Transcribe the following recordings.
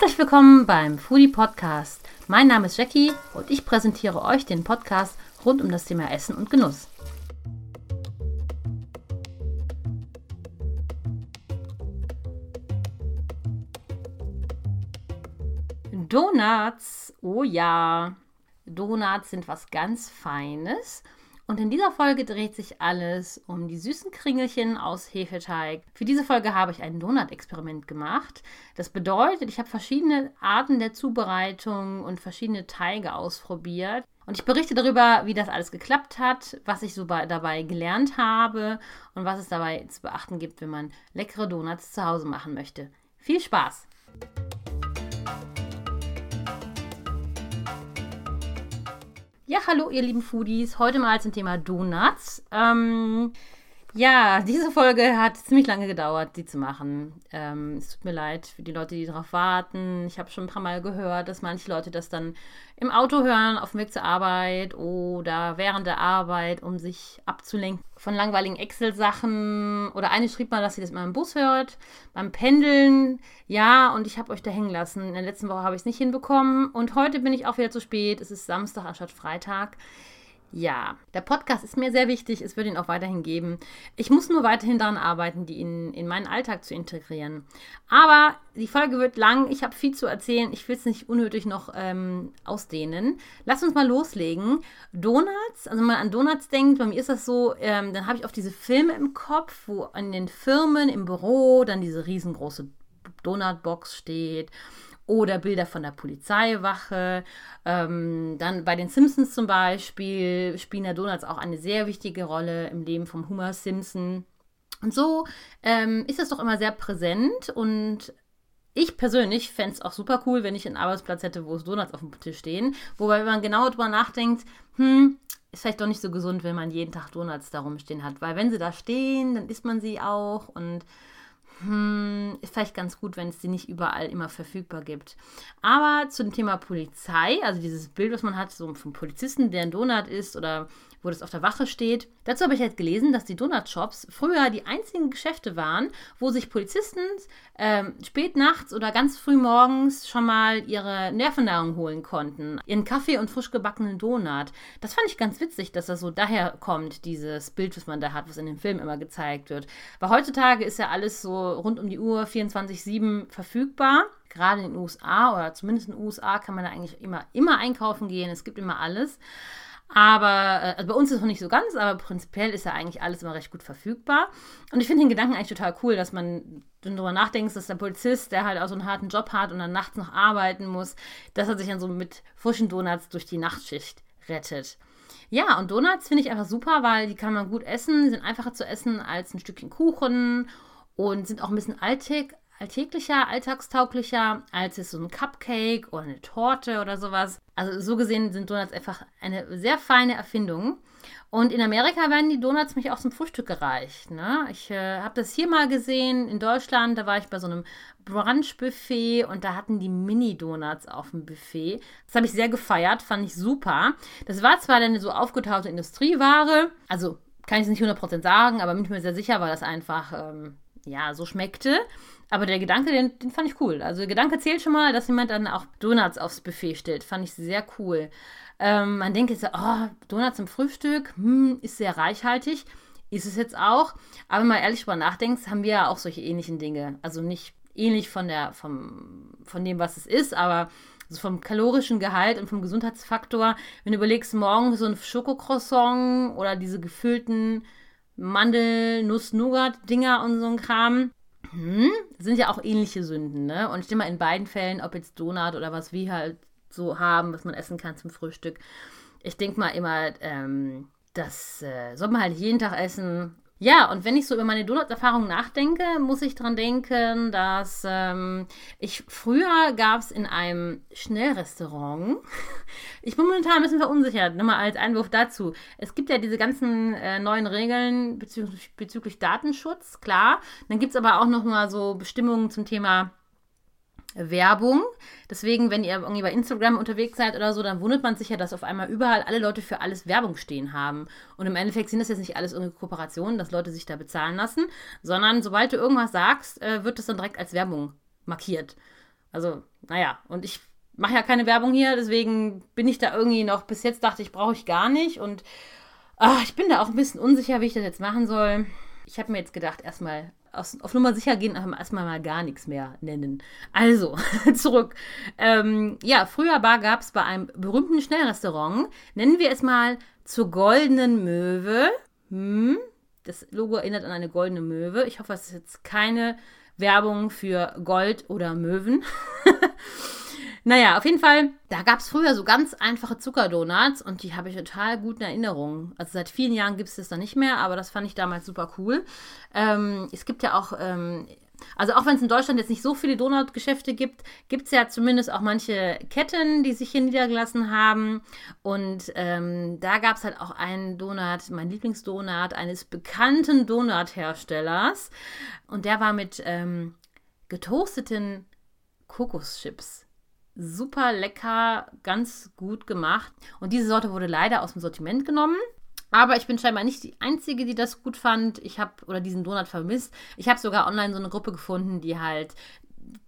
Herzlich willkommen beim Foodie Podcast. Mein Name ist Jackie und ich präsentiere euch den Podcast rund um das Thema Essen und Genuss. Donuts, oh ja, Donuts sind was ganz Feines und in dieser Folge dreht sich alles um die süßen Kringelchen aus Hefeteig. Für diese Folge habe ich ein Donut-Experiment gemacht. Das bedeutet, ich habe verschiedene Arten der Zubereitung und verschiedene Teige ausprobiert. Und ich berichte darüber, wie das alles geklappt hat, was ich so dabei gelernt habe und was es dabei zu beachten gibt, wenn man leckere Donuts zu Hause machen möchte. Viel Spaß! Ja, hallo ihr lieben Foodies. Heute mal zum Thema Donuts. Ähm, ja, diese Folge hat ziemlich lange gedauert, die zu machen. Ähm, es tut mir leid für die Leute, die darauf warten. Ich habe schon ein paar Mal gehört, dass manche Leute das dann im Auto hören, auf dem Weg zur Arbeit oder während der Arbeit, um sich abzulenken von langweiligen Excel-Sachen. Oder eine schrieb mal, dass sie das mal im Bus hört, beim Pendeln. Ja, und ich habe euch da hängen lassen. In der letzten Woche habe ich es nicht hinbekommen. Und heute bin ich auch wieder zu spät. Es ist Samstag anstatt Freitag. Ja, der Podcast ist mir sehr wichtig. Es wird ihn auch weiterhin geben. Ich muss nur weiterhin daran arbeiten, die in, in meinen Alltag zu integrieren. Aber die Folge wird lang. Ich habe viel zu erzählen. Ich will es nicht unnötig noch ähm, ausdehnen. Lass uns mal loslegen. Donuts, also wenn man an Donuts denkt, bei mir ist das so, ähm, dann habe ich oft diese Filme im Kopf, wo an den Firmen im Büro dann diese riesengroße Donutbox steht oder Bilder von der Polizeiwache. Ähm, dann bei den Simpsons zum Beispiel spielen der Donuts auch eine sehr wichtige Rolle im Leben von Homer Simpson. Und so ähm, ist das doch immer sehr präsent und ich persönlich fände es auch super cool, wenn ich einen Arbeitsplatz hätte, wo es Donuts auf dem Tisch stehen. Wobei, wenn man genau drüber nachdenkt, hm, ist vielleicht doch nicht so gesund, wenn man jeden Tag Donuts da rumstehen hat. Weil wenn sie da stehen, dann isst man sie auch und hm, ist vielleicht ganz gut, wenn es sie nicht überall immer verfügbar gibt. Aber zum Thema Polizei, also dieses Bild, was man hat, so vom Polizisten, der ein Donut ist oder wo das auf der Wache steht. Dazu habe ich halt gelesen, dass die Donut-Shops früher die einzigen Geschäfte waren, wo sich Polizisten ähm, spät nachts oder ganz früh morgens schon mal ihre Nervennahrung holen konnten. Ihren Kaffee und frisch gebackenen Donut. Das fand ich ganz witzig, dass das so daher kommt, dieses Bild, was man da hat, was in den Filmen immer gezeigt wird. Weil heutzutage ist ja alles so rund um die Uhr 24-7 verfügbar gerade in den USA oder zumindest in den USA kann man da eigentlich immer, immer einkaufen gehen. Es gibt immer alles. Aber äh, also bei uns ist es noch nicht so ganz, aber prinzipiell ist ja eigentlich alles immer recht gut verfügbar. Und ich finde den Gedanken eigentlich total cool, dass man darüber nachdenkt, dass der Polizist, der halt auch so einen harten Job hat und dann nachts noch arbeiten muss, dass er sich dann so mit frischen Donuts durch die Nachtschicht rettet. Ja, und Donuts finde ich einfach super, weil die kann man gut essen, sind einfacher zu essen als ein Stückchen Kuchen und sind auch ein bisschen alltäg, alltäglicher, alltagstauglicher als jetzt so ein Cupcake oder eine Torte oder sowas. Also so gesehen sind Donuts einfach eine sehr feine Erfindung. Und in Amerika werden die Donuts mich auch zum Frühstück gereicht. Ne? Ich äh, habe das hier mal gesehen in Deutschland. Da war ich bei so einem Brunch-Buffet und da hatten die Mini-Donuts auf dem Buffet. Das habe ich sehr gefeiert, fand ich super. Das war zwar eine so aufgetaute Industrieware, also kann ich es nicht 100% sagen, aber bin ich mir sehr sicher, weil das einfach ähm, ja so schmeckte. Aber der Gedanke, den, den fand ich cool. Also der Gedanke zählt schon mal, dass jemand dann auch Donuts aufs Buffet stellt. Fand ich sehr cool. Ähm, man denkt jetzt, oh, Donuts zum Frühstück, hm, ist sehr reichhaltig. Ist es jetzt auch. Aber wenn man ehrlich drüber nachdenkt, haben wir ja auch solche ähnlichen Dinge. Also nicht ähnlich von, der, vom, von dem, was es ist, aber also vom kalorischen Gehalt und vom Gesundheitsfaktor. Wenn du überlegst, morgen so ein Schokocroissant oder diese gefüllten Mandel, Nuss, Nougat-Dinger und so ein Kram, hm, sind ja auch ähnliche Sünden, ne? Und ich denke mal, in beiden Fällen, ob jetzt Donut oder was wir halt so haben, was man essen kann zum Frühstück, ich denke mal immer, ähm, das äh, soll man halt jeden Tag essen ja, und wenn ich so über meine Donut-Erfahrung nachdenke, muss ich daran denken, dass ähm, ich früher gab es in einem Schnellrestaurant, ich bin momentan ein bisschen verunsichert, nochmal als Einwurf dazu. Es gibt ja diese ganzen äh, neuen Regeln bezüglich, bezüglich Datenschutz, klar. Dann gibt es aber auch noch mal so Bestimmungen zum Thema Werbung. Deswegen, wenn ihr irgendwie bei Instagram unterwegs seid oder so, dann wundert man sich ja, dass auf einmal überall alle Leute für alles Werbung stehen haben. Und im Endeffekt sind das jetzt nicht alles irgendwie Kooperationen, dass Leute sich da bezahlen lassen, sondern sobald du irgendwas sagst, äh, wird das dann direkt als Werbung markiert. Also, naja, und ich mache ja keine Werbung hier, deswegen bin ich da irgendwie noch, bis jetzt dachte ich, brauche ich gar nicht. Und ach, ich bin da auch ein bisschen unsicher, wie ich das jetzt machen soll. Ich habe mir jetzt gedacht, erstmal aus, auf Nummer sicher gehen, erstmal mal gar nichts mehr nennen. Also, zurück. Ähm, ja, früher gab es bei einem berühmten Schnellrestaurant, nennen wir es mal zur goldenen Möwe. Hm, das Logo erinnert an eine goldene Möwe. Ich hoffe, es ist jetzt keine Werbung für Gold oder Möwen. naja, auf jeden Fall, da gab es früher so ganz einfache Zuckerdonuts und die habe ich total gut in Erinnerung. Also seit vielen Jahren gibt es das da nicht mehr, aber das fand ich damals super cool. Ähm, es gibt ja auch ähm, also auch wenn es in Deutschland jetzt nicht so viele Donutgeschäfte gibt, gibt es ja zumindest auch manche Ketten, die sich hier niedergelassen haben. Und ähm, da gab es halt auch einen Donut, mein Lieblingsdonut eines bekannten Donutherstellers. Und der war mit ähm, getoasteten Kokoschips. Super lecker, ganz gut gemacht. Und diese Sorte wurde leider aus dem Sortiment genommen. Aber ich bin scheinbar nicht die Einzige, die das gut fand. Ich habe oder diesen Donut vermisst. Ich habe sogar online so eine Gruppe gefunden, die halt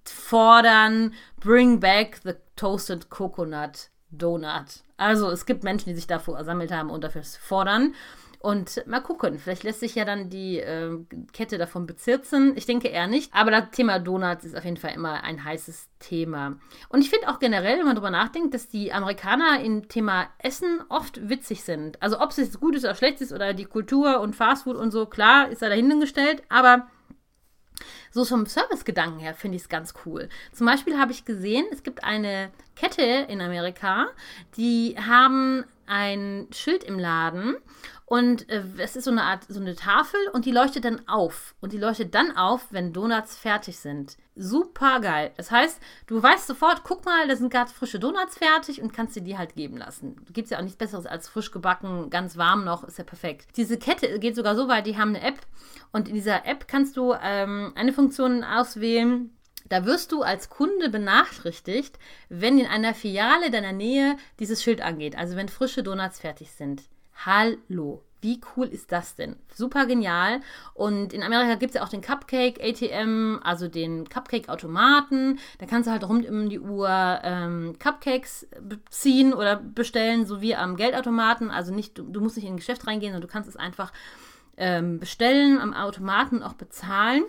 fordern, bring back the toasted coconut donut. Also es gibt Menschen, die sich dafür ersammelt haben und dafür fordern. Und mal gucken, vielleicht lässt sich ja dann die äh, Kette davon bezirzen. Ich denke eher nicht. Aber das Thema Donuts ist auf jeden Fall immer ein heißes Thema. Und ich finde auch generell, wenn man darüber nachdenkt, dass die Amerikaner im Thema Essen oft witzig sind. Also ob es jetzt gut ist oder schlecht ist oder die Kultur und Fastfood und so, klar, ist da dahinten gestellt. Aber so vom Servicegedanken her finde ich es ganz cool. Zum Beispiel habe ich gesehen, es gibt eine Kette in Amerika, die haben ein Schild im Laden und äh, es ist so eine Art, so eine Tafel und die leuchtet dann auf. Und die leuchtet dann auf, wenn Donuts fertig sind. Super geil. Das heißt, du weißt sofort, guck mal, da sind gerade frische Donuts fertig und kannst dir die halt geben lassen. Gibt es ja auch nichts Besseres als frisch gebacken, ganz warm noch, ist ja perfekt. Diese Kette geht sogar so weit, die haben eine App. Und in dieser App kannst du ähm, eine Funktion auswählen, da wirst du als Kunde benachrichtigt, wenn in einer Filiale deiner Nähe dieses Schild angeht, also wenn frische Donuts fertig sind. Hallo. Wie cool ist das denn? Super genial. Und in Amerika gibt es ja auch den Cupcake ATM, also den Cupcake-Automaten. Da kannst du halt rund um die Uhr ähm, Cupcakes ziehen oder bestellen, so wie am Geldautomaten. Also nicht, du, du musst nicht in ein Geschäft reingehen, sondern du kannst es einfach ähm, bestellen am Automaten auch bezahlen.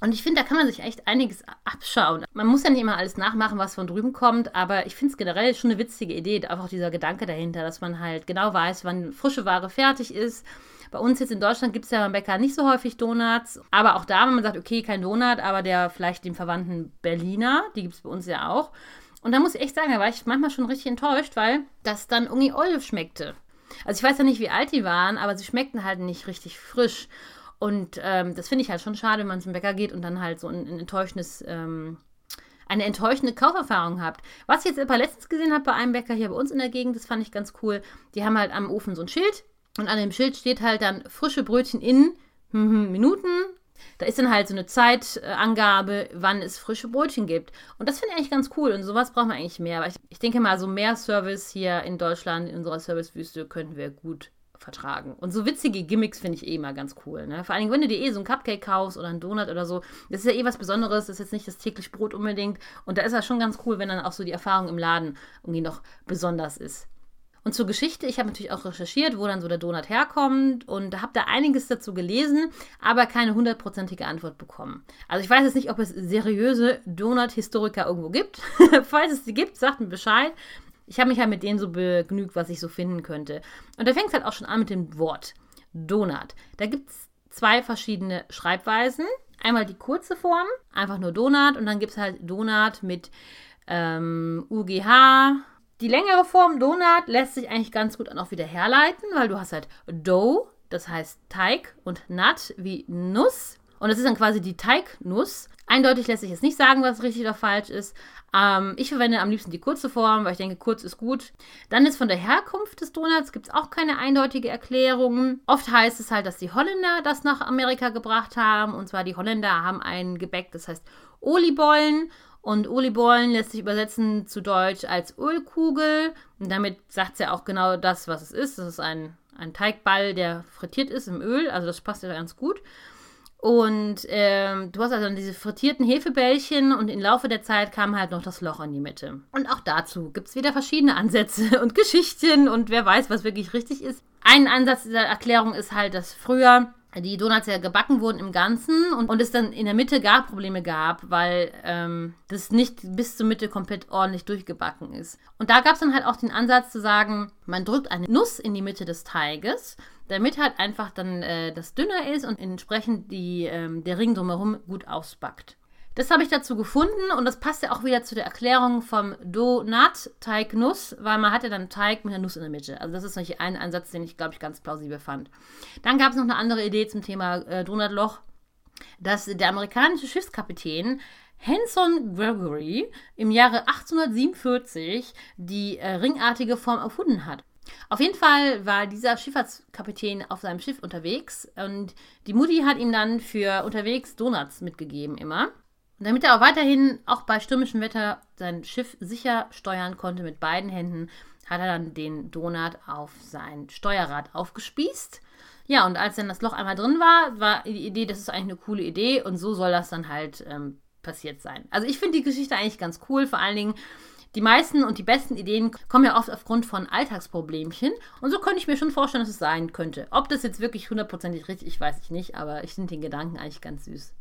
Und ich finde, da kann man sich echt einiges abschauen. Man muss ja nicht immer alles nachmachen, was von drüben kommt, aber ich finde es generell schon eine witzige Idee, einfach dieser Gedanke dahinter, dass man halt genau weiß, wann frische Ware fertig ist. Bei uns jetzt in Deutschland gibt es ja beim Bäcker nicht so häufig Donuts, aber auch da, wenn man sagt, okay, kein Donut, aber der vielleicht dem verwandten Berliner, die gibt es bei uns ja auch. Und da muss ich echt sagen, da war ich manchmal schon richtig enttäuscht, weil das dann irgendwie Olive schmeckte. Also ich weiß ja nicht, wie alt die waren, aber sie schmeckten halt nicht richtig frisch. Und ähm, das finde ich halt schon schade, wenn man zum Bäcker geht und dann halt so ein, ein enttäuschendes, ähm, eine enttäuschende Kauferfahrung habt. Was ich jetzt aber letztens gesehen habe bei einem Bäcker hier bei uns in der Gegend, das fand ich ganz cool. Die haben halt am Ofen so ein Schild und an dem Schild steht halt dann frische Brötchen in Minuten. Da ist dann halt so eine Zeitangabe, wann es frische Brötchen gibt. Und das finde ich eigentlich ganz cool. Und sowas brauchen wir eigentlich mehr. Aber ich, ich denke mal, so mehr Service hier in Deutschland, in unserer Servicewüste, könnten wir gut vertragen. Und so witzige Gimmicks finde ich eh immer ganz cool. Ne? Vor allem, wenn du dir eh so ein Cupcake kaufst oder einen Donut oder so, das ist ja eh was Besonderes, das ist jetzt nicht das täglich Brot unbedingt. Und da ist das schon ganz cool, wenn dann auch so die Erfahrung im Laden irgendwie noch besonders ist. Und zur Geschichte, ich habe natürlich auch recherchiert, wo dann so der Donut herkommt und habe da einiges dazu gelesen, aber keine hundertprozentige Antwort bekommen. Also ich weiß jetzt nicht, ob es seriöse Donut-Historiker irgendwo gibt. Falls es die gibt, sagt mir Bescheid ich habe mich halt mit denen so begnügt, was ich so finden könnte. Und da fängt es halt auch schon an mit dem Wort Donut. Da gibt es zwei verschiedene Schreibweisen. Einmal die kurze Form, einfach nur Donut, und dann gibt es halt Donut mit ähm, UGH. Die längere Form Donut lässt sich eigentlich ganz gut auch wieder herleiten, weil du hast halt Dough, das heißt Teig, und Nut wie Nuss. Und das ist dann quasi die Teignuss. Eindeutig lässt sich jetzt nicht sagen, was richtig oder falsch ist. Ähm, ich verwende am liebsten die kurze Form, weil ich denke, kurz ist gut. Dann ist von der Herkunft des Donuts gibt es auch keine eindeutige Erklärung. Oft heißt es halt, dass die Holländer das nach Amerika gebracht haben. Und zwar die Holländer haben ein Gebäck, das heißt Olibollen. Und Olibollen lässt sich übersetzen zu Deutsch als Ölkugel. Und damit sagt es ja auch genau das, was es ist. Das ist ein, ein Teigball, der frittiert ist im Öl. Also das passt ja ganz gut. Und ähm, du hast also diese frittierten Hefebällchen und im Laufe der Zeit kam halt noch das Loch in die Mitte. Und auch dazu gibt es wieder verschiedene Ansätze und Geschichten und wer weiß, was wirklich richtig ist. Ein Ansatz dieser Erklärung ist halt, dass früher die Donuts ja gebacken wurden im Ganzen und, und es dann in der Mitte gar Probleme gab, weil ähm, das nicht bis zur Mitte komplett ordentlich durchgebacken ist. Und da gab es dann halt auch den Ansatz zu sagen, man drückt eine Nuss in die Mitte des Teiges, damit halt einfach dann äh, das dünner ist und entsprechend die, ähm, der Ring drumherum gut ausbackt. Das habe ich dazu gefunden und das passt ja auch wieder zu der Erklärung vom Donut Teig Nuss, weil man hatte dann Teig mit einer Nuss in der Mitte. Also das ist natürlich ein Ansatz, den ich glaube ich ganz plausibel fand. Dann gab es noch eine andere Idee zum Thema äh, Donutloch, dass der amerikanische Schiffskapitän Hanson Gregory im Jahre 1847 die äh, ringartige Form erfunden hat. Auf jeden Fall war dieser Schifffahrtskapitän auf seinem Schiff unterwegs und die Mutti hat ihm dann für unterwegs Donuts mitgegeben immer. Und damit er auch weiterhin, auch bei stürmischem Wetter, sein Schiff sicher steuern konnte mit beiden Händen, hat er dann den Donut auf sein Steuerrad aufgespießt. Ja, und als dann das Loch einmal drin war, war die Idee, das ist eigentlich eine coole Idee und so soll das dann halt ähm, passiert sein. Also ich finde die Geschichte eigentlich ganz cool, vor allen Dingen. Die meisten und die besten Ideen kommen ja oft aufgrund von Alltagsproblemchen. Und so könnte ich mir schon vorstellen, dass es sein könnte. Ob das jetzt wirklich hundertprozentig richtig ist, weiß ich nicht, aber ich finde den Gedanken eigentlich ganz süß.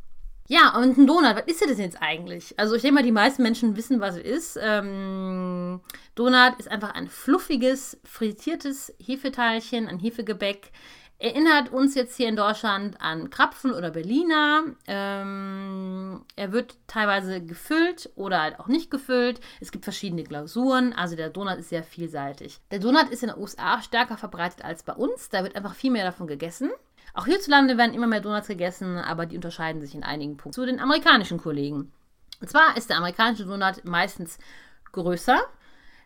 Ja, und ein Donut, was ist das jetzt eigentlich? Also ich denke mal, die meisten Menschen wissen, was es ist. Ähm, Donut ist einfach ein fluffiges, frittiertes Hefeteilchen, ein Hefegebäck. Erinnert uns jetzt hier in Deutschland an Krapfen oder Berliner. Ähm, er wird teilweise gefüllt oder halt auch nicht gefüllt. Es gibt verschiedene Glasuren, also der Donut ist sehr vielseitig. Der Donut ist in den USA stärker verbreitet als bei uns. Da wird einfach viel mehr davon gegessen. Auch hierzulande werden immer mehr Donuts gegessen, aber die unterscheiden sich in einigen Punkten zu den amerikanischen Kollegen. Und zwar ist der amerikanische Donut meistens größer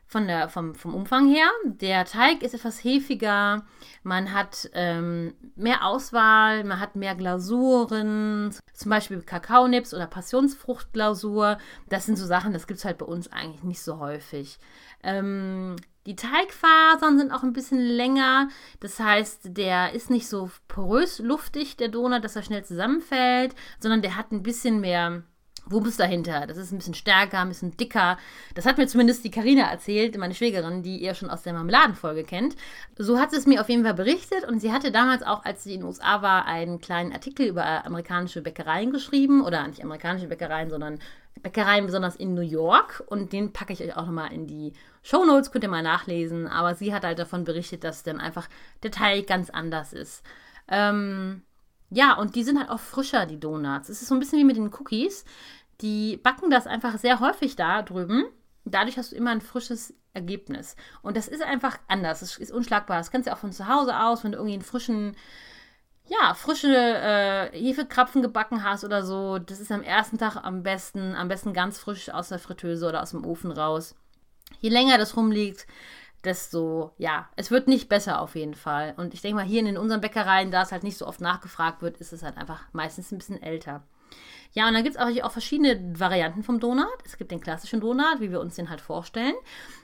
von der, vom, vom Umfang her. Der Teig ist etwas hefiger, man hat ähm, mehr Auswahl, man hat mehr Glasuren, zum Beispiel Kakaonips oder Passionsfruchtglasur. Das sind so Sachen, das gibt es halt bei uns eigentlich nicht so häufig. Ähm, die Teigfasern sind auch ein bisschen länger. Das heißt, der ist nicht so porös luftig, der Donut, dass er schnell zusammenfällt, sondern der hat ein bisschen mehr Wumms dahinter. Das ist ein bisschen stärker, ein bisschen dicker. Das hat mir zumindest die Karina erzählt, meine Schwägerin, die ihr schon aus der Marmeladenfolge kennt. So hat sie es mir auf jeden Fall berichtet und sie hatte damals auch, als sie in den USA war, einen kleinen Artikel über amerikanische Bäckereien geschrieben oder nicht amerikanische Bäckereien, sondern Bäckereien besonders in New York und den packe ich euch auch nochmal in die Show Notes, könnt ihr mal nachlesen. Aber sie hat halt davon berichtet, dass dann einfach der Teig ganz anders ist. Ähm, ja, und die sind halt auch frischer, die Donuts. Es ist so ein bisschen wie mit den Cookies. Die backen das einfach sehr häufig da drüben. Dadurch hast du immer ein frisches Ergebnis. Und das ist einfach anders. Das ist unschlagbar. Das kannst du auch von zu Hause aus, wenn du irgendwie einen frischen, ja, frische äh, Hefekrapfen gebacken hast oder so. Das ist am ersten Tag am besten, am besten ganz frisch aus der Fritteuse oder aus dem Ofen raus. Je länger das rumliegt, desto, ja, es wird nicht besser auf jeden Fall. Und ich denke mal, hier in unseren Bäckereien, da es halt nicht so oft nachgefragt wird, ist es halt einfach meistens ein bisschen älter. Ja, und dann gibt es auch, auch verschiedene Varianten vom Donut. Es gibt den klassischen Donut, wie wir uns den halt vorstellen.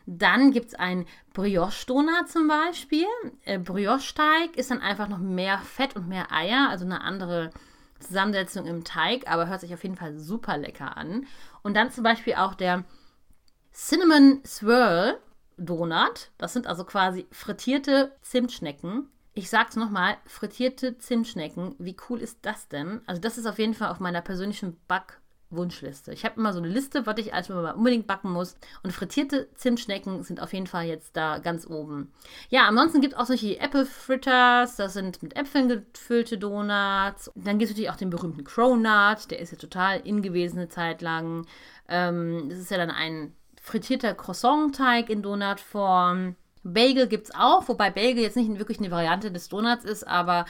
Dann gibt es einen Brioche-Donut zum Beispiel. Äh, Brioche-Teig ist dann einfach noch mehr Fett und mehr Eier, also eine andere Zusammensetzung im Teig, aber hört sich auf jeden Fall super lecker an. Und dann zum Beispiel auch der Cinnamon Swirl Donut. Das sind also quasi frittierte Zimtschnecken ich sag's nochmal, frittierte Zimtschnecken, wie cool ist das denn? Also das ist auf jeden Fall auf meiner persönlichen Backwunschliste. Ich habe immer so eine Liste, was ich als mal unbedingt backen muss. Und frittierte Zimtschnecken sind auf jeden Fall jetzt da ganz oben. Ja, ansonsten gibt es auch solche Apple Fritters, das sind mit Äpfeln gefüllte Donuts. Dann gibt es natürlich auch den berühmten Cronut, der ist ja total in gewesen eine Zeit lang. Ähm, das ist ja dann ein frittierter Croissant-Teig in Donutform. Bagel gibt es auch, wobei Bagel jetzt nicht wirklich eine Variante des Donuts ist, aber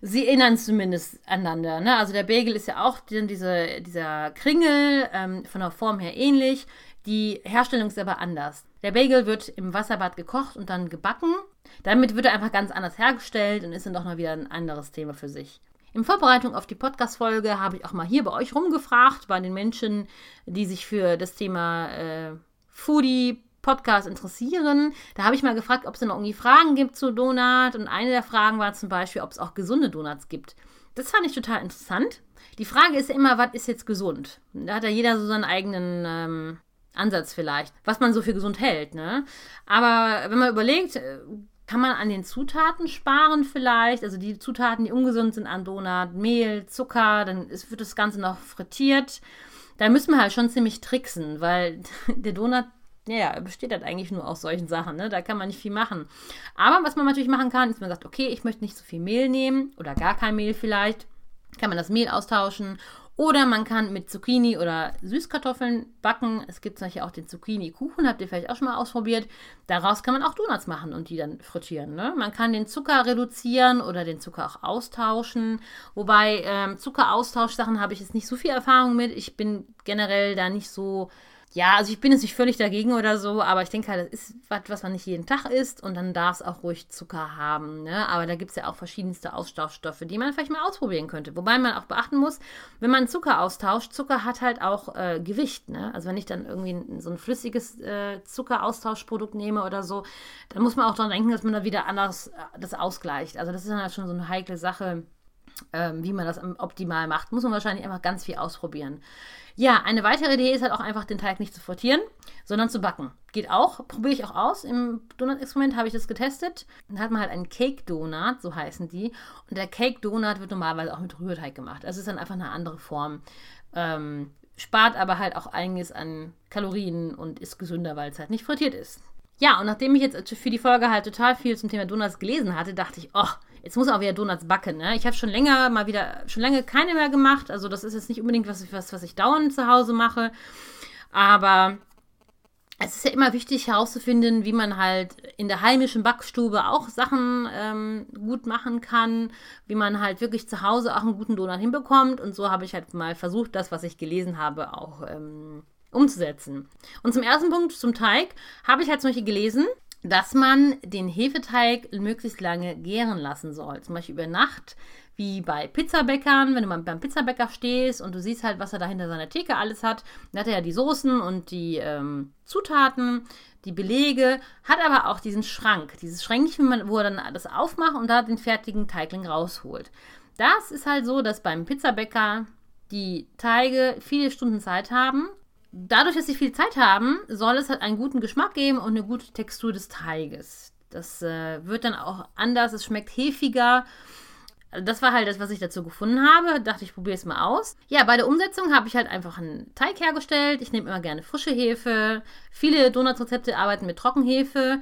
sie erinnern zumindest aneinander. Ne? Also der Bagel ist ja auch diese, dieser Kringel, ähm, von der Form her ähnlich. Die Herstellung ist aber anders. Der Bagel wird im Wasserbad gekocht und dann gebacken. Damit wird er einfach ganz anders hergestellt und ist dann doch mal wieder ein anderes Thema für sich. In Vorbereitung auf die Podcast-Folge habe ich auch mal hier bei euch rumgefragt, bei den Menschen, die sich für das Thema äh, Foodie, Podcast interessieren. Da habe ich mal gefragt, ob es noch irgendwie Fragen gibt zu Donut. Und eine der Fragen war zum Beispiel, ob es auch gesunde Donuts gibt. Das fand ich total interessant. Die Frage ist ja immer, was ist jetzt gesund? Da hat ja jeder so seinen eigenen ähm, Ansatz vielleicht, was man so für gesund hält. Ne? Aber wenn man überlegt, äh, kann man an den Zutaten sparen vielleicht? Also die Zutaten, die ungesund sind an Donut, Mehl, Zucker, dann ist, wird das Ganze noch frittiert. Da müssen wir halt schon ziemlich tricksen, weil der Donut ja, besteht halt eigentlich nur aus solchen Sachen. Ne? Da kann man nicht viel machen. Aber was man natürlich machen kann, ist, man sagt, okay, ich möchte nicht so viel Mehl nehmen oder gar kein Mehl vielleicht. Kann man das Mehl austauschen oder man kann mit Zucchini oder Süßkartoffeln backen. Es gibt Beispiel auch den Zucchini-Kuchen, habt ihr vielleicht auch schon mal ausprobiert. Daraus kann man auch Donuts machen und die dann frittieren. Ne? Man kann den Zucker reduzieren oder den Zucker auch austauschen. Wobei ähm, Zuckeraustauschsachen habe ich jetzt nicht so viel Erfahrung mit. Ich bin generell da nicht so ja, also ich bin jetzt nicht völlig dagegen oder so, aber ich denke halt, das ist was, was man nicht jeden Tag isst und dann darf es auch ruhig Zucker haben. Ne? Aber da gibt es ja auch verschiedenste Austauschstoffe, die man vielleicht mal ausprobieren könnte. Wobei man auch beachten muss, wenn man Zucker austauscht, Zucker hat halt auch äh, Gewicht. Ne? Also wenn ich dann irgendwie so ein flüssiges äh, Zuckeraustauschprodukt nehme oder so, dann muss man auch daran denken, dass man da wieder anders äh, das ausgleicht. Also das ist dann halt schon so eine heikle Sache. Ähm, wie man das optimal macht, muss man wahrscheinlich einfach ganz viel ausprobieren. Ja, eine weitere Idee ist halt auch einfach, den Teig nicht zu frittieren, sondern zu backen. Geht auch, probiere ich auch aus. Im Donut-Experiment habe ich das getestet. Dann hat man halt einen Cake-Donut, so heißen die. Und der Cake-Donut wird normalerweise auch mit Rührteig gemacht. Also ist dann einfach eine andere Form. Ähm, spart aber halt auch einiges an Kalorien und ist gesünder, weil es halt nicht frittiert ist. Ja, und nachdem ich jetzt für die Folge halt total viel zum Thema Donuts gelesen hatte, dachte ich, oh, Jetzt muss auch wieder Donuts backen. Ne? Ich habe schon länger mal wieder, schon lange keine mehr gemacht. Also das ist jetzt nicht unbedingt was, was, was ich dauernd zu Hause mache. Aber es ist ja immer wichtig herauszufinden, wie man halt in der heimischen Backstube auch Sachen ähm, gut machen kann, wie man halt wirklich zu Hause auch einen guten Donut hinbekommt. Und so habe ich halt mal versucht, das, was ich gelesen habe, auch ähm, umzusetzen. Und zum ersten Punkt, zum Teig, habe ich halt Beispiel gelesen, dass man den Hefeteig möglichst lange gären lassen soll. Zum Beispiel über Nacht, wie bei Pizzabäckern, wenn du mal beim Pizzabäcker stehst und du siehst halt, was er da hinter seiner Theke alles hat. Dann hat er ja die Soßen und die ähm, Zutaten, die Belege, hat aber auch diesen Schrank, dieses Schränkchen, wo er dann das aufmacht und da den fertigen Teigling rausholt. Das ist halt so, dass beim Pizzabäcker die Teige viele Stunden Zeit haben dadurch, dass sie viel Zeit haben, soll es halt einen guten Geschmack geben und eine gute Textur des Teiges. Das äh, wird dann auch anders, es schmeckt hefiger. Das war halt das, was ich dazu gefunden habe. Dachte ich, probiere es mal aus. Ja, bei der Umsetzung habe ich halt einfach einen Teig hergestellt. Ich nehme immer gerne frische Hefe. Viele Donuts-Rezepte arbeiten mit Trockenhefe.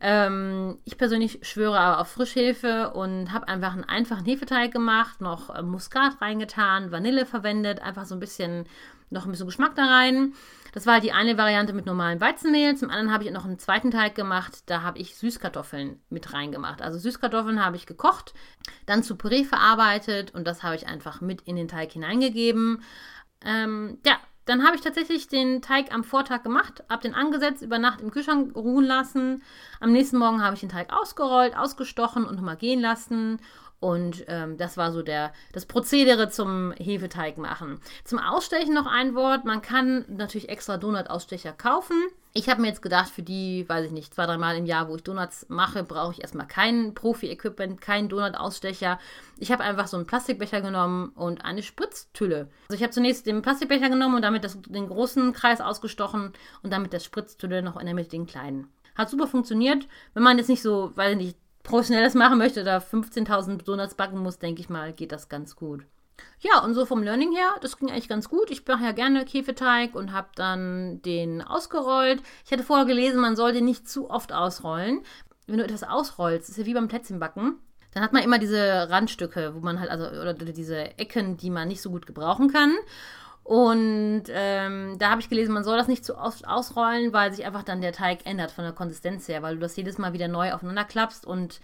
Ähm, ich persönlich schwöre aber auf Frischhefe und habe einfach einen einfachen Hefeteig gemacht, noch äh, Muskat reingetan, Vanille verwendet, einfach so ein bisschen noch ein bisschen Geschmack da rein. Das war halt die eine Variante mit normalem Weizenmehl. Zum anderen habe ich noch einen zweiten Teig gemacht. Da habe ich Süßkartoffeln mit reingemacht. Also Süßkartoffeln habe ich gekocht, dann zu Püree verarbeitet und das habe ich einfach mit in den Teig hineingegeben. Ähm, ja, dann habe ich tatsächlich den Teig am Vortag gemacht, habe den angesetzt, über Nacht im Kühlschrank ruhen lassen. Am nächsten Morgen habe ich den Teig ausgerollt, ausgestochen und nochmal gehen lassen und ähm, das war so der, das Prozedere zum Hefeteig machen. Zum Ausstechen noch ein Wort. Man kann natürlich extra Donut-Ausstecher kaufen. Ich habe mir jetzt gedacht, für die, weiß ich nicht, zwei, drei Mal im Jahr, wo ich Donuts mache, brauche ich erstmal kein Profi-Equipment, keinen Donut-Ausstecher. Ich habe einfach so einen Plastikbecher genommen und eine Spritztülle. Also ich habe zunächst den Plastikbecher genommen und damit das, den großen Kreis ausgestochen und damit der Spritztülle noch in der Mitte den kleinen. Hat super funktioniert. Wenn man jetzt nicht so, weiß ich nicht, professionelles machen möchte oder 15.000 Donuts backen muss, denke ich mal, geht das ganz gut. Ja, und so vom Learning her, das ging eigentlich ganz gut. Ich mache ja gerne Käfeteig und habe dann den ausgerollt. Ich hatte vorher gelesen, man sollte nicht zu oft ausrollen. Wenn du etwas ausrollst, ist ja wie beim Plätzchenbacken, dann hat man immer diese Randstücke, wo man halt, also, oder diese Ecken, die man nicht so gut gebrauchen kann. Und ähm, da habe ich gelesen, man soll das nicht zu oft ausrollen, weil sich einfach dann der Teig ändert von der Konsistenz her, weil du das jedes Mal wieder neu aufeinander klappst und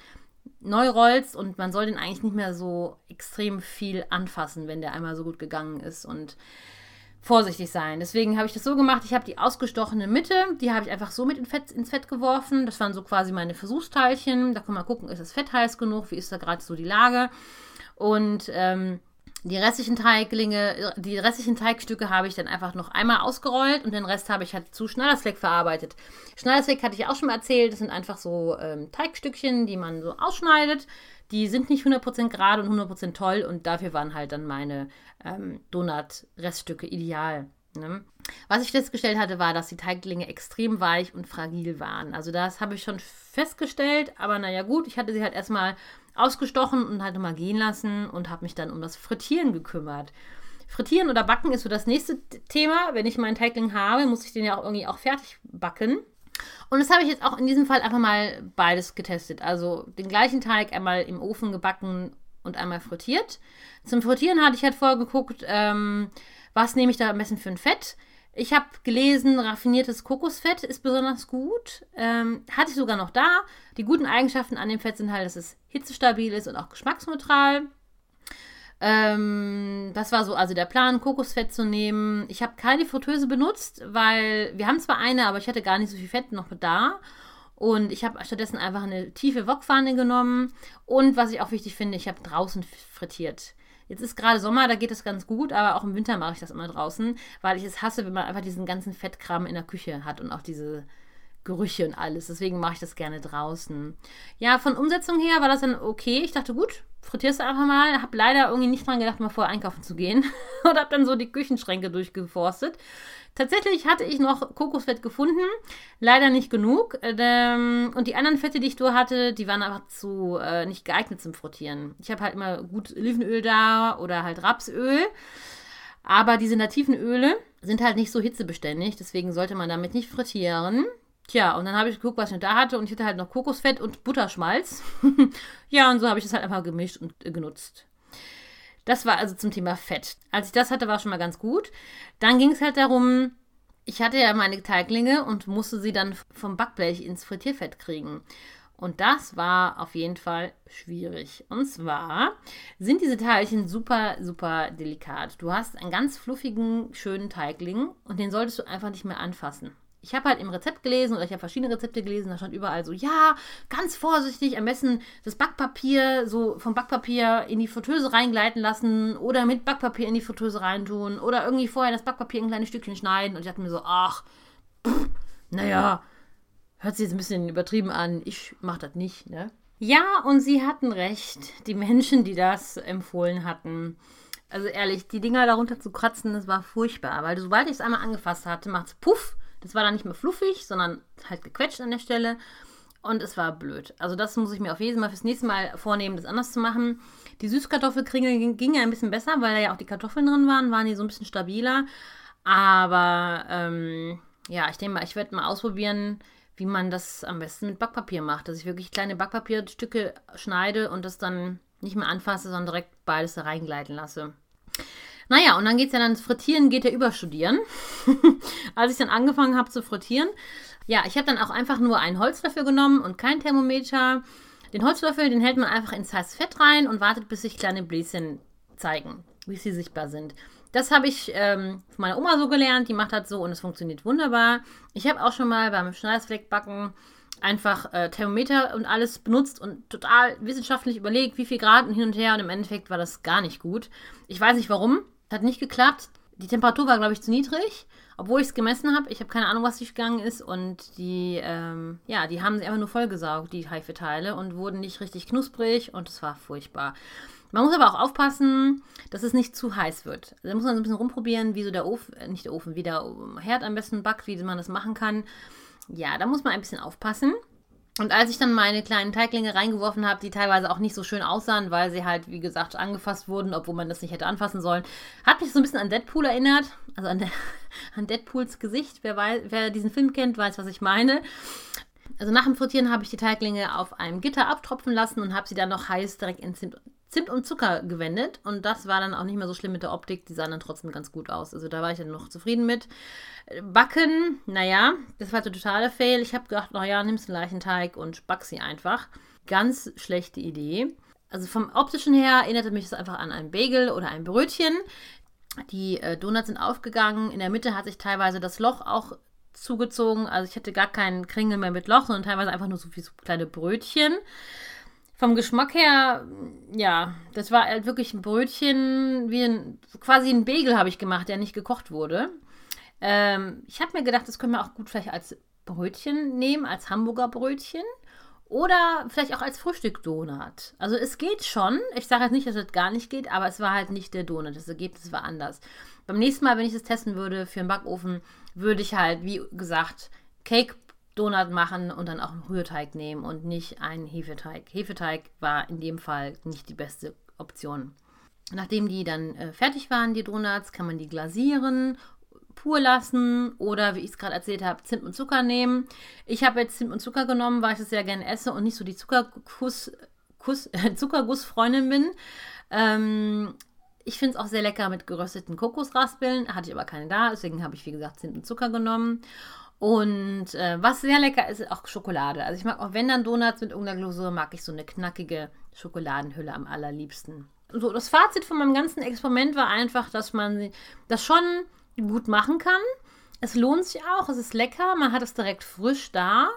neu rollst und man soll den eigentlich nicht mehr so extrem viel anfassen, wenn der einmal so gut gegangen ist und vorsichtig sein. Deswegen habe ich das so gemacht, ich habe die ausgestochene Mitte, die habe ich einfach so mit in Fett, ins Fett geworfen. Das waren so quasi meine Versuchsteilchen. Da kann man gucken, ist das Fett heiß genug, wie ist da gerade so die Lage. Und ähm, Die restlichen Teiglinge, die restlichen Teigstücke habe ich dann einfach noch einmal ausgerollt und den Rest habe ich halt zu Schneidersfleck verarbeitet. Schneidersfleck hatte ich auch schon mal erzählt, das sind einfach so ähm, Teigstückchen, die man so ausschneidet. Die sind nicht 100% gerade und 100% toll und dafür waren halt dann meine ähm, Donut-Reststücke ideal. Ne? Was ich festgestellt hatte, war, dass die Teiglinge extrem weich und fragil waren. Also das habe ich schon festgestellt, aber naja gut, ich hatte sie halt erstmal ausgestochen und halt nochmal gehen lassen und habe mich dann um das Frittieren gekümmert. Frittieren oder backen ist so das nächste Thema. Wenn ich meinen Teigling habe, muss ich den ja auch irgendwie auch fertig backen. Und das habe ich jetzt auch in diesem Fall einfach mal beides getestet. Also den gleichen Teig einmal im Ofen gebacken und einmal frittiert. Zum Frittieren hatte ich halt vorher geguckt, ähm, was nehme ich da am besten für ein Fett. Ich habe gelesen, raffiniertes Kokosfett ist besonders gut. Ähm, hatte ich sogar noch da. Die guten Eigenschaften an dem Fett sind halt, dass es hitzestabil ist und auch geschmacksneutral. Ähm, das war so also der Plan, Kokosfett zu nehmen. Ich habe keine Fritteuse benutzt, weil wir haben zwar eine, aber ich hatte gar nicht so viel Fett noch da. Und ich habe stattdessen einfach eine tiefe Wokpfanne genommen. Und was ich auch wichtig finde, ich habe draußen frittiert. Jetzt ist gerade Sommer, da geht es ganz gut, aber auch im Winter mache ich das immer draußen, weil ich es hasse, wenn man einfach diesen ganzen Fettkram in der Küche hat und auch diese Gerüche und alles. Deswegen mache ich das gerne draußen. Ja, von Umsetzung her war das dann okay. Ich dachte, gut, frittierst du einfach mal. Habe leider irgendwie nicht dran gedacht, mal vorher einkaufen zu gehen. und habe dann so die Küchenschränke durchgeforstet. Tatsächlich hatte ich noch Kokosfett gefunden, leider nicht genug. Ähm, und die anderen Fette, die ich da hatte, die waren einfach zu äh, nicht geeignet zum Frittieren. Ich habe halt immer gut Olivenöl da oder halt Rapsöl. Aber diese nativen Öle sind halt nicht so hitzebeständig, deswegen sollte man damit nicht frittieren. Tja, und dann habe ich geguckt, was ich da hatte und ich hatte halt noch Kokosfett und Butterschmalz. ja, und so habe ich das halt einfach gemischt und äh, genutzt. Das war also zum Thema Fett. Als ich das hatte, war schon mal ganz gut. Dann ging es halt darum, ich hatte ja meine Teiglinge und musste sie dann vom Backblech ins Frittierfett kriegen. Und das war auf jeden Fall schwierig. Und zwar sind diese Teilchen super, super delikat. Du hast einen ganz fluffigen, schönen Teigling und den solltest du einfach nicht mehr anfassen ich habe halt im Rezept gelesen oder ich habe verschiedene Rezepte gelesen, da stand überall so, ja, ganz vorsichtig, am besten das Backpapier so vom Backpapier in die Fritteuse reingleiten lassen oder mit Backpapier in die Fritteuse reintun oder irgendwie vorher das Backpapier in kleine Stückchen schneiden und ich dachte mir so, ach, naja, hört sich jetzt ein bisschen übertrieben an, ich mache das nicht, ne? Ja, und sie hatten recht, die Menschen, die das empfohlen hatten. Also ehrlich, die Dinger darunter zu kratzen, das war furchtbar, weil sobald ich es einmal angefasst hatte, macht es puff das war dann nicht mehr fluffig, sondern halt gequetscht an der Stelle. Und es war blöd. Also das muss ich mir auf jeden Fall fürs nächste Mal vornehmen, das anders zu machen. Die Süßkartoffelkringel ging, ja ein bisschen besser, weil da ja auch die Kartoffeln drin waren, waren die so ein bisschen stabiler. Aber ähm, ja, ich denke mal, ich werde mal ausprobieren, wie man das am besten mit Backpapier macht. Dass ich wirklich kleine Backpapierstücke schneide und das dann nicht mehr anfasse, sondern direkt beides da reingleiten lasse. Naja, und dann geht es ja dann, Frittieren geht ja überstudieren. Als ich dann angefangen habe zu frittieren, ja, ich habe dann auch einfach nur einen Holzlöffel genommen und kein Thermometer. Den Holzlöffel, den hält man einfach ins heiße Fett rein und wartet, bis sich kleine Bläschen zeigen, wie sie sichtbar sind. Das habe ich ähm, von meiner Oma so gelernt, die macht das so und es funktioniert wunderbar. Ich habe auch schon mal beim Schneidersfleckbacken einfach äh, Thermometer und alles benutzt und total wissenschaftlich überlegt, wie viel Grad und hin und her und im Endeffekt war das gar nicht gut. Ich weiß nicht warum. Hat nicht geklappt. Die Temperatur war, glaube ich, zu niedrig, obwohl ich es gemessen habe. Ich habe keine Ahnung, was durchgegangen ist. Und die, ähm, ja, die haben sie einfach nur vollgesaugt, die Haifeteile, und wurden nicht richtig knusprig und es war furchtbar. Man muss aber auch aufpassen, dass es nicht zu heiß wird. Da muss man so ein bisschen rumprobieren, wie so der Ofen, äh, nicht der Ofen, wie der Herd am besten backt, wie man das machen kann. Ja, da muss man ein bisschen aufpassen. Und als ich dann meine kleinen Teiglinge reingeworfen habe, die teilweise auch nicht so schön aussahen, weil sie halt, wie gesagt, angefasst wurden, obwohl man das nicht hätte anfassen sollen, hat mich so ein bisschen an Deadpool erinnert. Also an, der, an Deadpools Gesicht. Wer, weiß, wer diesen Film kennt, weiß, was ich meine. Also nach dem Frittieren habe ich die Teiglinge auf einem Gitter abtropfen lassen und habe sie dann noch heiß direkt in Zimt, und Zucker gewendet. Und das war dann auch nicht mehr so schlimm mit der Optik. Die sahen dann trotzdem ganz gut aus. Also da war ich dann noch zufrieden mit. Backen, naja, das war der totale Fail. Ich habe gedacht, naja, nimmst einen Leichenteig und back sie einfach. Ganz schlechte Idee. Also vom optischen her erinnerte mich das einfach an ein Bagel oder ein Brötchen. Die äh, Donuts sind aufgegangen. In der Mitte hat sich teilweise das Loch auch zugezogen. Also ich hatte gar keinen Kringel mehr mit Loch, sondern teilweise einfach nur so wie so kleine Brötchen. Vom Geschmack her, ja, das war halt wirklich ein Brötchen, wie ein, quasi ein Bagel habe ich gemacht, der nicht gekocht wurde. Ähm, ich habe mir gedacht, das können wir auch gut vielleicht als Brötchen nehmen, als Hamburger Brötchen. Oder vielleicht auch als Frühstück-Donut. Also es geht schon. Ich sage jetzt nicht, dass es gar nicht geht, aber es war halt nicht der Donut. Das Ergebnis war anders. Beim nächsten Mal, wenn ich das testen würde für einen Backofen, würde ich halt, wie gesagt, Cake Donut machen und dann auch einen Rührteig nehmen und nicht einen Hefeteig. Hefeteig war in dem Fall nicht die beste Option. Nachdem die dann äh, fertig waren, die Donuts, kann man die glasieren pur lassen oder, wie ich es gerade erzählt habe, Zimt und Zucker nehmen. Ich habe jetzt Zimt und Zucker genommen, weil ich das sehr gerne esse und nicht so die Zuckergussfreundin bin. Ähm, ich finde es auch sehr lecker mit gerösteten Kokosraspeln. Hatte ich aber keine da, deswegen habe ich, wie gesagt, Zimt und Zucker genommen. Und äh, was sehr lecker ist, ist auch Schokolade. Also ich mag auch, wenn dann Donuts mit irgendeiner Glasur, mag ich so eine knackige Schokoladenhülle am allerliebsten. So, das Fazit von meinem ganzen Experiment war einfach, dass man das schon gut machen kann. Es lohnt sich auch, es ist lecker, man hat es direkt frisch da.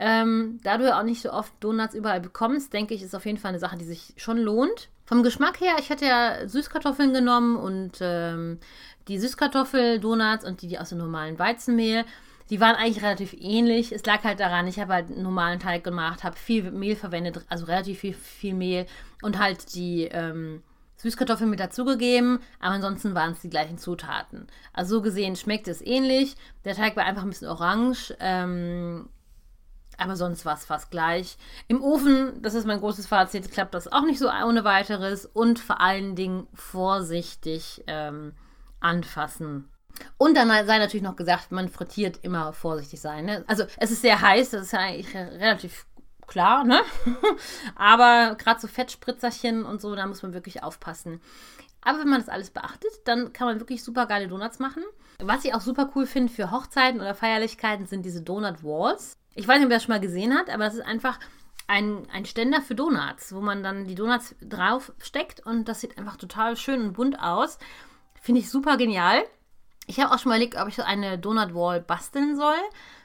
Ähm, da du ja auch nicht so oft Donuts überall bekommst, denke ich, ist auf jeden Fall eine Sache, die sich schon lohnt. Vom Geschmack her, ich hatte ja Süßkartoffeln genommen und ähm, die Süßkartoffel-Donuts und die, die aus dem normalen Weizenmehl. Die waren eigentlich relativ ähnlich. Es lag halt daran, ich habe halt einen normalen Teig gemacht, habe viel Mehl verwendet, also relativ viel, viel Mehl und halt die ähm, Süßkartoffeln mit dazugegeben, aber ansonsten waren es die gleichen Zutaten. Also so gesehen schmeckt es ähnlich. Der Teig war einfach ein bisschen orange, ähm, aber sonst war es fast gleich. Im Ofen, das ist mein großes Fazit, klappt das auch nicht so ohne weiteres und vor allen Dingen vorsichtig ähm, anfassen. Und dann sei natürlich noch gesagt, man frittiert immer vorsichtig sein. Ne? Also es ist sehr heiß, das ist ja eigentlich relativ klar, ne? Aber gerade so Fettspritzerchen und so, da muss man wirklich aufpassen. Aber wenn man das alles beachtet, dann kann man wirklich super geile Donuts machen. Was ich auch super cool finde für Hochzeiten oder Feierlichkeiten sind diese Donut Walls. Ich weiß nicht, ob ihr das schon mal gesehen habt, aber das ist einfach ein, ein Ständer für Donuts, wo man dann die Donuts drauf steckt und das sieht einfach total schön und bunt aus. Finde ich super genial. Ich habe auch schon mal überlegt, ob ich so eine Donut Wall basteln soll.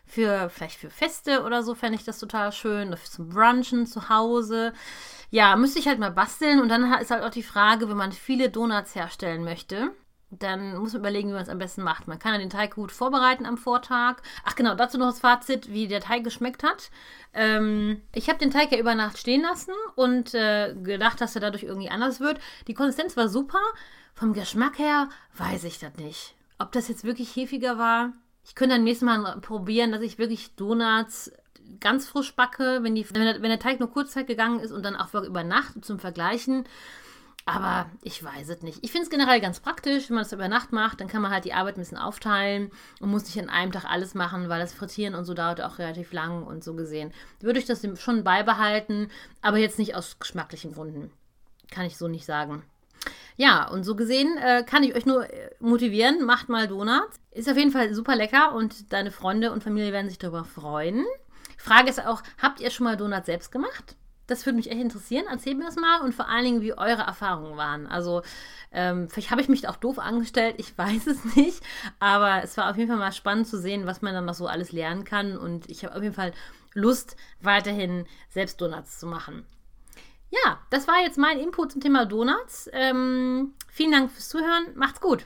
Für vielleicht für Feste oder so fände ich das total schön. Oder zum Brunchen zu Hause. Ja, müsste ich halt mal basteln. Und dann ist halt auch die Frage, wenn man viele Donuts herstellen möchte, dann muss man überlegen, wie man es am besten macht. Man kann ja den Teig gut vorbereiten am Vortag. Ach genau, dazu noch das Fazit, wie der Teig geschmeckt hat. Ähm, ich habe den Teig ja über Nacht stehen lassen und äh, gedacht, dass er dadurch irgendwie anders wird. Die Konsistenz war super. Vom Geschmack her weiß ich das nicht. Ob das jetzt wirklich hefiger war, ich könnte dann nächstes Mal probieren, dass ich wirklich Donuts ganz frisch backe, wenn, die, wenn, der, wenn der Teig nur kurzzeit gegangen ist und dann auch über Nacht zum Vergleichen. Aber ich weiß es nicht. Ich finde es generell ganz praktisch, wenn man es über Nacht macht, dann kann man halt die Arbeit ein bisschen aufteilen und muss nicht an einem Tag alles machen, weil das Frittieren und so dauert auch relativ lang und so gesehen. Würde ich das schon beibehalten, aber jetzt nicht aus geschmacklichen Gründen. Kann ich so nicht sagen. Ja, und so gesehen äh, kann ich euch nur äh, motivieren, macht mal Donuts. Ist auf jeden Fall super lecker und deine Freunde und Familie werden sich darüber freuen. Frage ist auch, habt ihr schon mal Donuts selbst gemacht? Das würde mich echt interessieren. Erzählt mir das mal und vor allen Dingen, wie eure Erfahrungen waren. Also, ähm, vielleicht habe ich mich auch doof angestellt, ich weiß es nicht. Aber es war auf jeden Fall mal spannend zu sehen, was man dann noch so alles lernen kann. Und ich habe auf jeden Fall Lust, weiterhin selbst Donuts zu machen. Ja, das war jetzt mein Input zum Thema Donuts. Ähm, vielen Dank fürs Zuhören. Macht's gut.